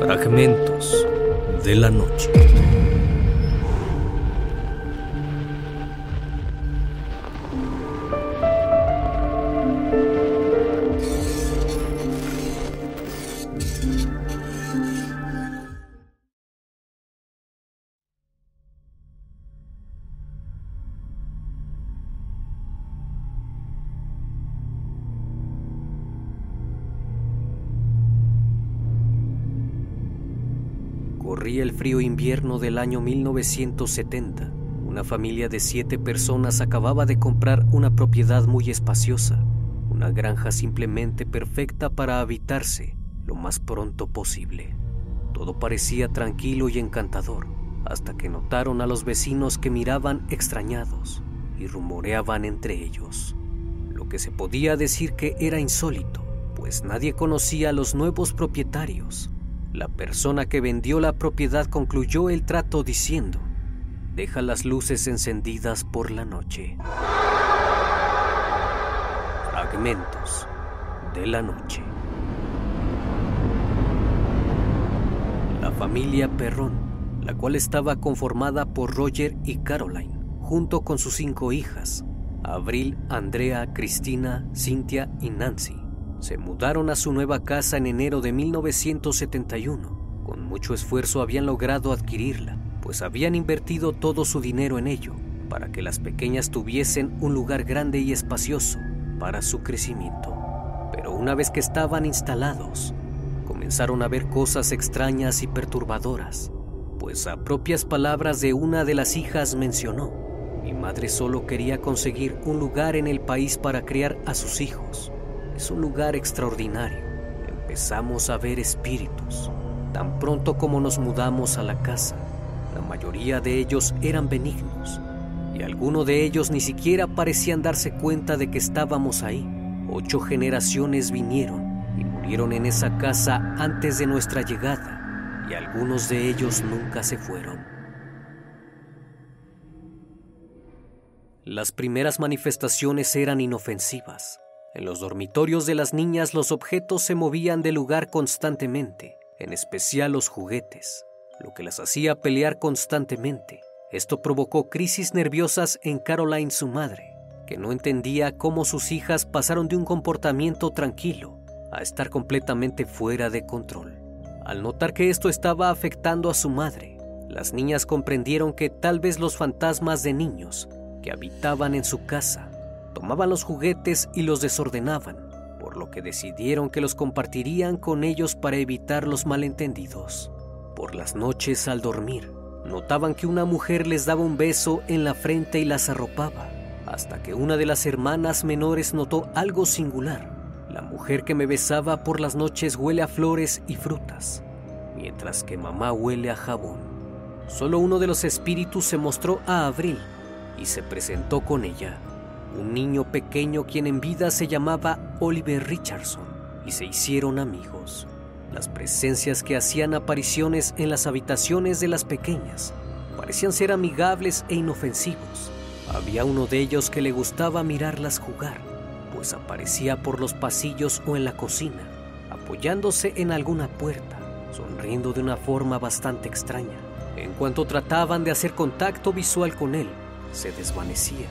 Fragmentos de la noche. Corría el frío invierno del año 1970. Una familia de siete personas acababa de comprar una propiedad muy espaciosa, una granja simplemente perfecta para habitarse lo más pronto posible. Todo parecía tranquilo y encantador, hasta que notaron a los vecinos que miraban extrañados y rumoreaban entre ellos, lo que se podía decir que era insólito, pues nadie conocía a los nuevos propietarios la persona que vendió la propiedad concluyó el trato diciendo, deja las luces encendidas por la noche. Fragmentos de la noche. La familia Perrón, la cual estaba conformada por Roger y Caroline, junto con sus cinco hijas, Abril, Andrea, Cristina, Cynthia y Nancy se mudaron a su nueva casa en enero de 1971. Con mucho esfuerzo habían logrado adquirirla, pues habían invertido todo su dinero en ello, para que las pequeñas tuviesen un lugar grande y espacioso para su crecimiento. Pero una vez que estaban instalados, comenzaron a ver cosas extrañas y perturbadoras, pues a propias palabras de una de las hijas mencionó, mi madre solo quería conseguir un lugar en el país para criar a sus hijos es un lugar extraordinario. Empezamos a ver espíritus. Tan pronto como nos mudamos a la casa, la mayoría de ellos eran benignos y algunos de ellos ni siquiera parecían darse cuenta de que estábamos ahí. Ocho generaciones vinieron y murieron en esa casa antes de nuestra llegada y algunos de ellos nunca se fueron. Las primeras manifestaciones eran inofensivas. En los dormitorios de las niñas los objetos se movían de lugar constantemente, en especial los juguetes, lo que las hacía pelear constantemente. Esto provocó crisis nerviosas en Caroline, su madre, que no entendía cómo sus hijas pasaron de un comportamiento tranquilo a estar completamente fuera de control. Al notar que esto estaba afectando a su madre, las niñas comprendieron que tal vez los fantasmas de niños que habitaban en su casa tomaban los juguetes y los desordenaban, por lo que decidieron que los compartirían con ellos para evitar los malentendidos. Por las noches al dormir, notaban que una mujer les daba un beso en la frente y las arropaba, hasta que una de las hermanas menores notó algo singular. La mujer que me besaba por las noches huele a flores y frutas, mientras que mamá huele a jabón. Solo uno de los espíritus se mostró a Abril y se presentó con ella un niño pequeño quien en vida se llamaba Oliver Richardson, y se hicieron amigos. Las presencias que hacían apariciones en las habitaciones de las pequeñas parecían ser amigables e inofensivos. Había uno de ellos que le gustaba mirarlas jugar, pues aparecía por los pasillos o en la cocina, apoyándose en alguna puerta, sonriendo de una forma bastante extraña. En cuanto trataban de hacer contacto visual con él, se desvanecía.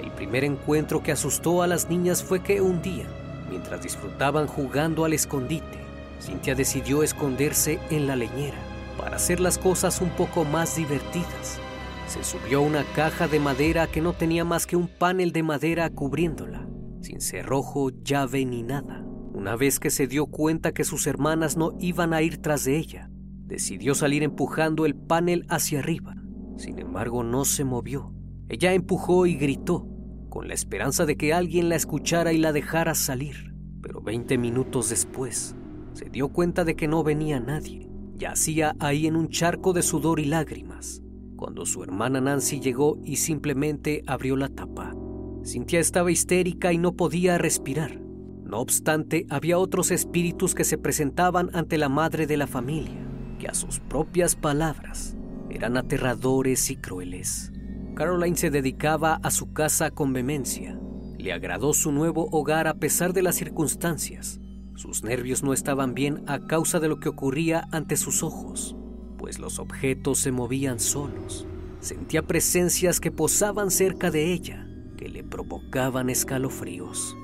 El primer encuentro que asustó a las niñas fue que un día, mientras disfrutaban jugando al escondite, Cintia decidió esconderse en la leñera para hacer las cosas un poco más divertidas. Se subió a una caja de madera que no tenía más que un panel de madera cubriéndola, sin cerrojo, llave ni nada. Una vez que se dio cuenta que sus hermanas no iban a ir tras de ella, decidió salir empujando el panel hacia arriba. Sin embargo, no se movió. Ella empujó y gritó, con la esperanza de que alguien la escuchara y la dejara salir. Pero 20 minutos después, se dio cuenta de que no venía nadie. Yacía ahí en un charco de sudor y lágrimas, cuando su hermana Nancy llegó y simplemente abrió la tapa. Cintia estaba histérica y no podía respirar. No obstante, había otros espíritus que se presentaban ante la madre de la familia, que a sus propias palabras eran aterradores y crueles. Caroline se dedicaba a su casa con vehemencia. Le agradó su nuevo hogar a pesar de las circunstancias. Sus nervios no estaban bien a causa de lo que ocurría ante sus ojos, pues los objetos se movían solos. Sentía presencias que posaban cerca de ella, que le provocaban escalofríos.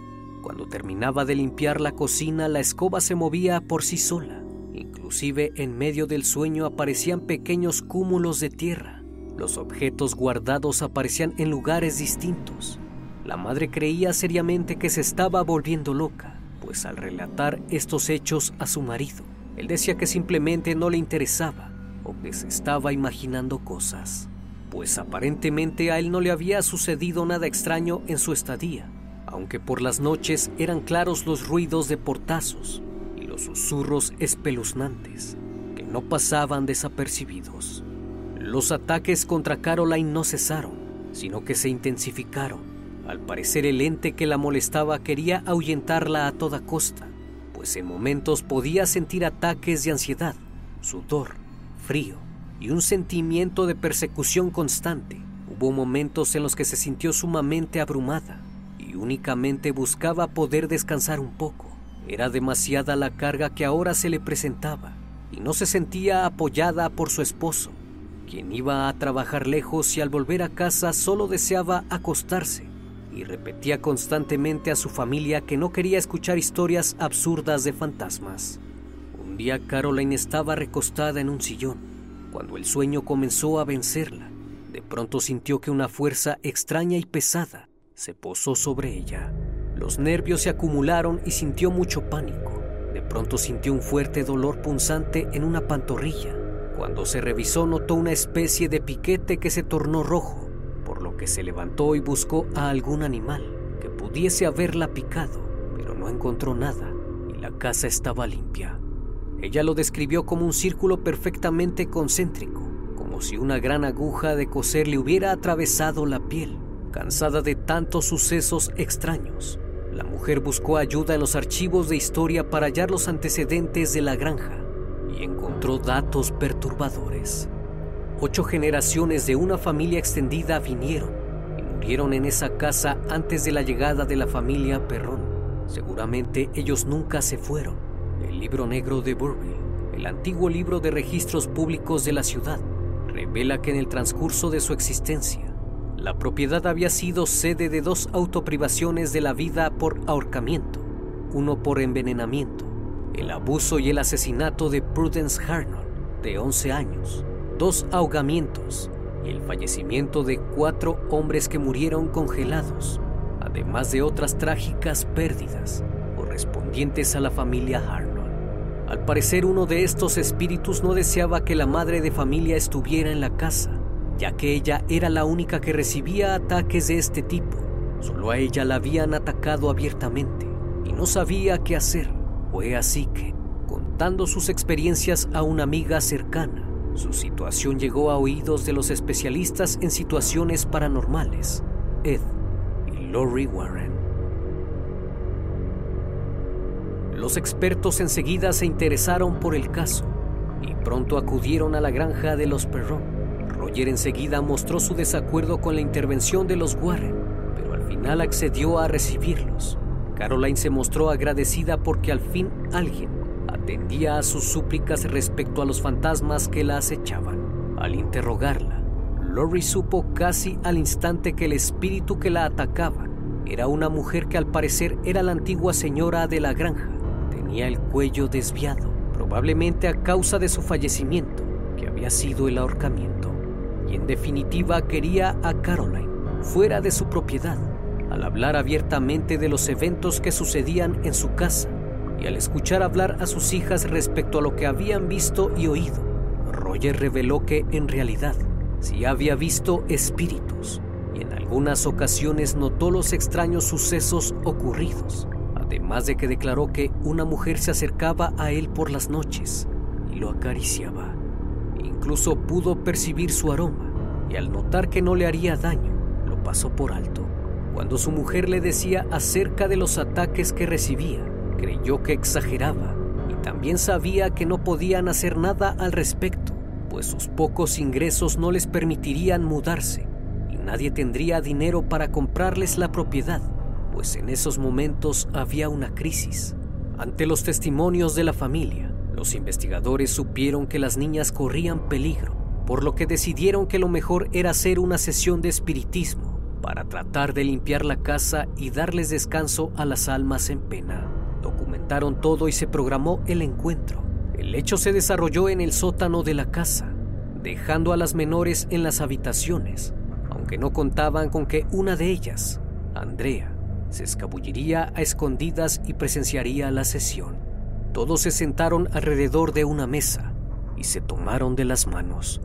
Cuando terminaba de limpiar la cocina, la escoba se movía por sí sola. Inclusive en medio del sueño aparecían pequeños cúmulos de tierra. Los objetos guardados aparecían en lugares distintos. La madre creía seriamente que se estaba volviendo loca pues al relatar estos hechos a su marido, él decía que simplemente no le interesaba o que se estaba imaginando cosas, pues aparentemente a él no le había sucedido nada extraño en su estadía, aunque por las noches eran claros los ruidos de portazos y los susurros espeluznantes que no pasaban desapercibidos. Los ataques contra Caroline no cesaron, sino que se intensificaron al parecer el ente que la molestaba quería ahuyentarla a toda costa, pues en momentos podía sentir ataques de ansiedad, sudor, frío y un sentimiento de persecución constante. Hubo momentos en los que se sintió sumamente abrumada y únicamente buscaba poder descansar un poco. Era demasiada la carga que ahora se le presentaba y no se sentía apoyada por su esposo, quien iba a trabajar lejos y al volver a casa solo deseaba acostarse y repetía constantemente a su familia que no quería escuchar historias absurdas de fantasmas. Un día Caroline estaba recostada en un sillón, cuando el sueño comenzó a vencerla. De pronto sintió que una fuerza extraña y pesada se posó sobre ella. Los nervios se acumularon y sintió mucho pánico. De pronto sintió un fuerte dolor punzante en una pantorrilla. Cuando se revisó notó una especie de piquete que se tornó rojo por lo que se levantó y buscó a algún animal que pudiese haberla picado, pero no encontró nada y la casa estaba limpia. Ella lo describió como un círculo perfectamente concéntrico, como si una gran aguja de coser le hubiera atravesado la piel. Cansada de tantos sucesos extraños, la mujer buscó ayuda en los archivos de historia para hallar los antecedentes de la granja y encontró datos perturbadores. Ocho generaciones de una familia extendida vinieron y murieron en esa casa antes de la llegada de la familia Perrón. Seguramente ellos nunca se fueron. El libro negro de Burville, el antiguo libro de registros públicos de la ciudad, revela que en el transcurso de su existencia, la propiedad había sido sede de dos autoprivaciones de la vida por ahorcamiento, uno por envenenamiento, el abuso y el asesinato de Prudence Harnold, de 11 años, dos ahogamientos y el fallecimiento de cuatro hombres que murieron congelados, además de otras trágicas pérdidas correspondientes a la familia Arnold. Al parecer uno de estos espíritus no deseaba que la madre de familia estuviera en la casa, ya que ella era la única que recibía ataques de este tipo. Solo a ella la habían atacado abiertamente y no sabía qué hacer. Fue así que, contando sus experiencias a una amiga cercana, su situación llegó a oídos de los especialistas en situaciones paranormales, Ed y Lori Warren. Los expertos enseguida se interesaron por el caso y pronto acudieron a la granja de los Perron. Roger enseguida mostró su desacuerdo con la intervención de los Warren, pero al final accedió a recibirlos. Caroline se mostró agradecida porque al fin alguien atendía a sus súplicas respecto a los fantasmas que la acechaban. Al interrogarla, Lori supo casi al instante que el espíritu que la atacaba era una mujer que al parecer era la antigua señora de la granja. Tenía el cuello desviado, probablemente a causa de su fallecimiento, que había sido el ahorcamiento. Y en definitiva quería a Caroline fuera de su propiedad. Al hablar abiertamente de los eventos que sucedían en su casa, y al escuchar hablar a sus hijas respecto a lo que habían visto y oído, Roger reveló que en realidad sí había visto espíritus y en algunas ocasiones notó los extraños sucesos ocurridos, además de que declaró que una mujer se acercaba a él por las noches y lo acariciaba. Incluso pudo percibir su aroma y al notar que no le haría daño, lo pasó por alto. Cuando su mujer le decía acerca de los ataques que recibía, creyó que exageraba y también sabía que no podían hacer nada al respecto, pues sus pocos ingresos no les permitirían mudarse y nadie tendría dinero para comprarles la propiedad, pues en esos momentos había una crisis. Ante los testimonios de la familia, los investigadores supieron que las niñas corrían peligro, por lo que decidieron que lo mejor era hacer una sesión de espiritismo para tratar de limpiar la casa y darles descanso a las almas en pena. Documentaron todo y se programó el encuentro. El hecho se desarrolló en el sótano de la casa, dejando a las menores en las habitaciones, aunque no contaban con que una de ellas, Andrea, se escabulliría a escondidas y presenciaría la sesión. Todos se sentaron alrededor de una mesa y se tomaron de las manos.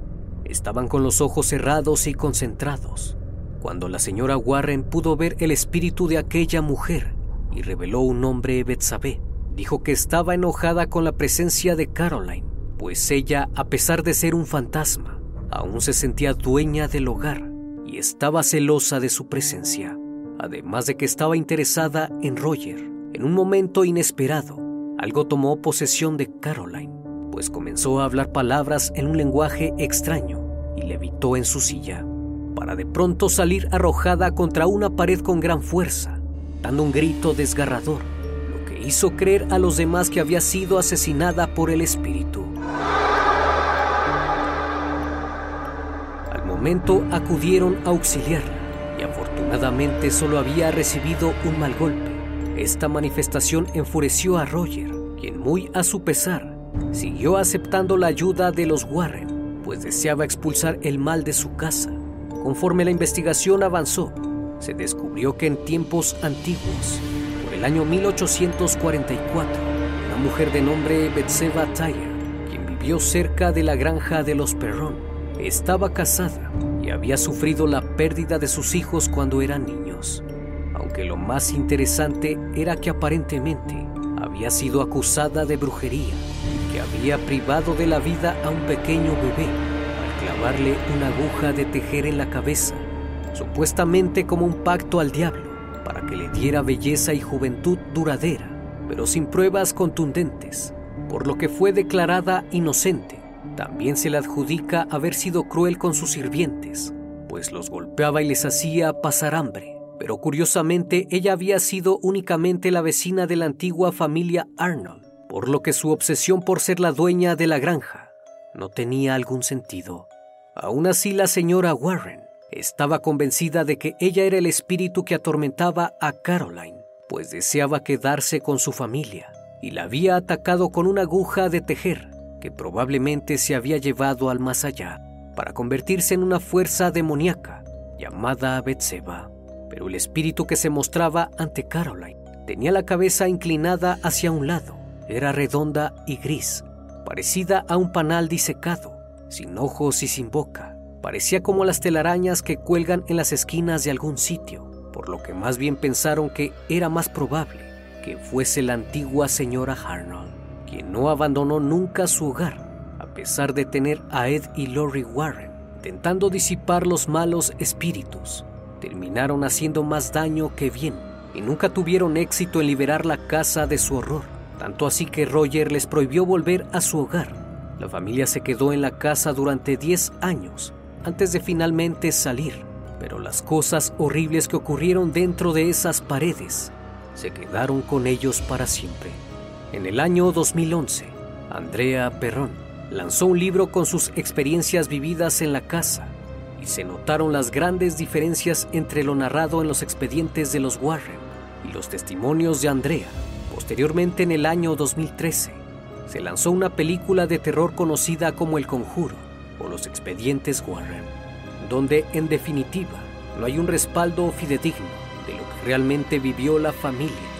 Estaban con los ojos cerrados y concentrados, cuando la señora Warren pudo ver el espíritu de aquella mujer y reveló un nombre Betsabé. Dijo que estaba enojada con la presencia de Caroline, pues ella, a pesar de ser un fantasma, aún se sentía dueña del hogar y estaba celosa de su presencia además de que estaba interesada en Roger. En un momento inesperado, algo tomó posesión de Caroline, pues comenzó a hablar palabras en un lenguaje extraño y levitó en su silla, para de pronto salir arrojada contra una pared con gran fuerza, dando un grito desgarrador, lo que hizo creer a los demás que había sido asesinada por el espíritu. Al momento acudieron a auxiliarla Afortunadamente solo había recibido un mal golpe. Esta manifestación enfureció a Roger, quien muy a su pesar siguió aceptando la ayuda de los Warren, pues deseaba expulsar el mal de su casa. Conforme la investigación avanzó, se descubrió que en tiempos antiguos, por el año 1844, una mujer de nombre Betseba Tyre, quien vivió cerca de la granja de los Perrón, estaba casada y había sufrido la pérdida de sus hijos cuando eran niños, aunque lo más interesante era que aparentemente había sido acusada de brujería y que había privado de la vida a un pequeño bebé clavarle una aguja de tejer en la cabeza, supuestamente como un pacto al diablo para que le diera belleza y juventud duradera, pero sin pruebas contundentes, por lo que fue declarada inocente también se le adjudica haber sido cruel con sus sirvientes, pues los golpeaba y les hacía pasar hambre. Pero curiosamente ella había sido únicamente la vecina de la antigua familia Arnold, por lo que su obsesión por ser la dueña de la granja no tenía algún sentido. Aún así la señora Warren estaba convencida de que ella era el espíritu que atormentaba a Caroline, pues deseaba quedarse con su familia y la había atacado con una aguja de tejer que probablemente se había llevado al más allá para convertirse en una fuerza demoníaca llamada Betseba. Pero el espíritu que se mostraba ante Caroline tenía la cabeza inclinada hacia un lado. Era redonda y gris, parecida a un panal disecado, sin ojos y sin boca. Parecía como las telarañas que cuelgan en las esquinas de algún sitio, por lo que más bien pensaron que era más probable que fuese la antigua señora Arnold quien no abandonó nunca su hogar, a pesar de tener a Ed y Lori Warren, intentando disipar los malos espíritus. Terminaron haciendo más daño que bien y nunca tuvieron éxito en liberar la casa de su horror, tanto así que Roger les prohibió volver a su hogar. La familia se quedó en la casa durante 10 años antes de finalmente salir, pero las cosas horribles que ocurrieron dentro de esas paredes se quedaron con ellos para siempre. En el año 2011, Andrea Perrón lanzó un libro con sus experiencias vividas en la casa y se notaron las grandes diferencias entre lo narrado en los expedientes de los Warren y los testimonios de Andrea. Posteriormente, en el año 2013, se lanzó una película de terror conocida como El Conjuro o Los Expedientes Warren, donde en definitiva no hay un respaldo fidedigno de lo que realmente vivió la familia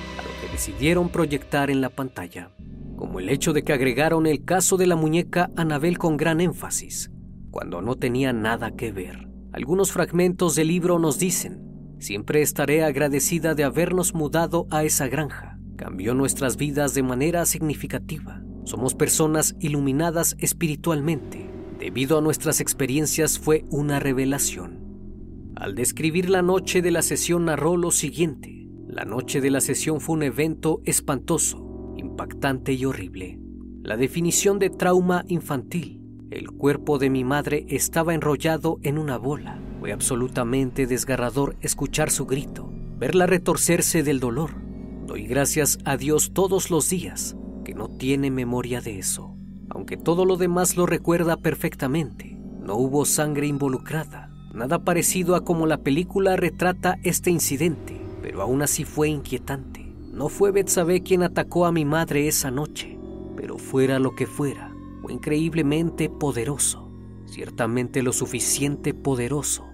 decidieron proyectar en la pantalla, como el hecho de que agregaron el caso de la muñeca Anabel con gran énfasis, cuando no tenía nada que ver. Algunos fragmentos del libro nos dicen, siempre estaré agradecida de habernos mudado a esa granja. Cambió nuestras vidas de manera significativa. Somos personas iluminadas espiritualmente. Debido a nuestras experiencias fue una revelación. Al describir la noche de la sesión narró lo siguiente. La noche de la sesión fue un evento espantoso, impactante y horrible. La definición de trauma infantil. El cuerpo de mi madre estaba enrollado en una bola. Fue absolutamente desgarrador escuchar su grito, verla retorcerse del dolor. Doy gracias a Dios todos los días que no tiene memoria de eso. Aunque todo lo demás lo recuerda perfectamente, no hubo sangre involucrada, nada parecido a como la película retrata este incidente, pero aún así fue inquietante. No fue Betsabe quien atacó a mi madre esa noche, pero fuera lo que fuera, fue increíblemente poderoso, ciertamente lo suficiente poderoso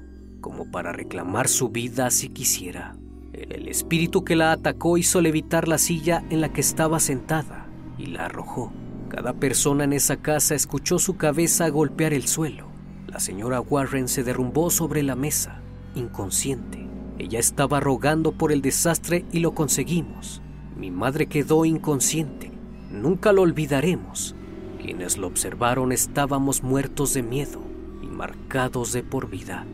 como para reclamar su vida si quisiera. El espíritu que la atacó hizo levitar la silla en la que estaba sentada y la arrojó. Cada persona en esa casa escuchó su cabeza golpear el suelo. La señora Warren se derrumbó sobre la mesa, inconsciente. Ella estaba rogando por el desastre y lo conseguimos. Mi madre quedó inconsciente. Nunca lo olvidaremos. Quienes lo observaron estábamos muertos de miedo y marcados de por vida.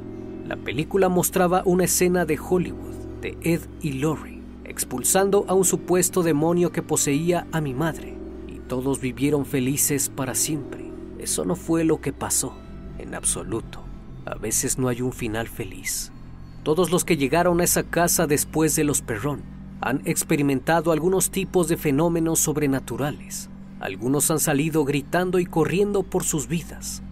La película mostraba una escena de Hollywood de Ed y Lori expulsando a un supuesto demonio que poseía a mi madre todos vivieron felices para siempre. Eso no fue lo que pasó, en absoluto. A veces no hay un final feliz. Todos los que llegaron a esa casa después de los Perrón han experimentado algunos tipos de fenómenos sobrenaturales. Algunos han salido gritando y corriendo por sus vidas.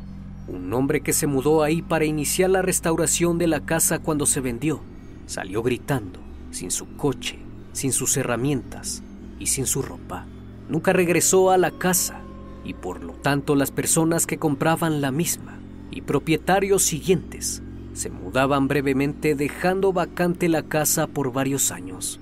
Un hombre que se mudó ahí para iniciar la restauración de la casa cuando se vendió, salió gritando, sin su coche, sin sus herramientas y sin su ropa. Nunca regresó a la casa y por lo tanto las personas que compraban la misma y propietarios siguientes se mudaban brevemente dejando vacante la casa por varios años.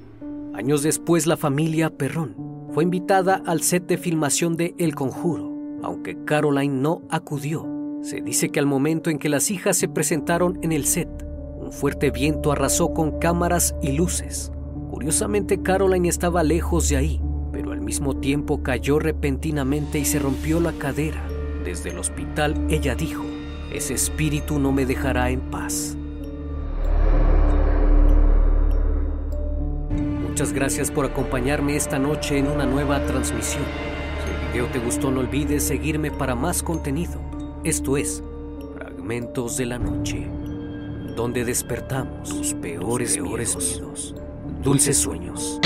Años después la familia Perrón fue invitada al set de filmación de El Conjuro, aunque Caroline no acudió. Se dice que al momento en que las hijas se presentaron en el set, un fuerte viento arrasó con cámaras y luces. Curiosamente Caroline estaba lejos de ahí, al mismo tiempo cayó repentinamente y se rompió la cadera. Desde el hospital ella dijo, ese espíritu no me dejará en paz. Muchas gracias por acompañarme esta noche en una nueva transmisión. Si el video te gustó no olvides seguirme para más contenido. Esto es Fragmentos de la Noche, donde despertamos tus peores, peores miedos. Dulces sueños.